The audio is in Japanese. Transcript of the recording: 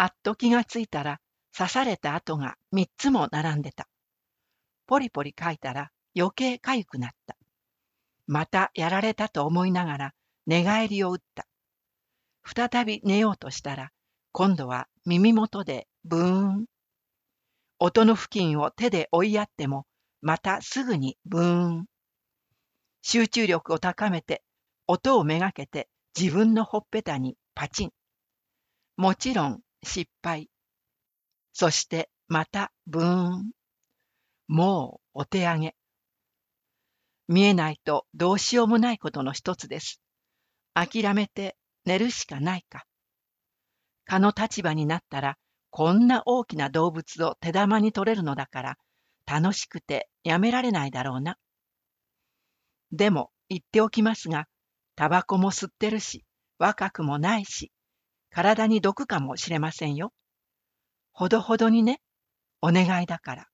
あっと気がついたら刺された跡が三つも並んでた。ポリポリ書いたら余計かゆくなった。またやられたと思いながら寝返りを打った。再び寝ようとしたら、今度は耳元でブーン。音の付近を手で追いやっても、またすぐにブーン。集中力を高めて、音をめがけて自分のほっぺたにパチン。もちろん失敗。そしてまたブーン。もうお手上げ。見えないとどうしようもないことの一つです。諦めて寝るしかないか。蚊の立場になったら、こんな大きな動物を手玉に取れるのだから、楽しくてやめられないだろうな。でも言っておきますが、タバコも吸ってるし、若くもないし、体に毒かもしれませんよ。ほどほどにね、お願いだから。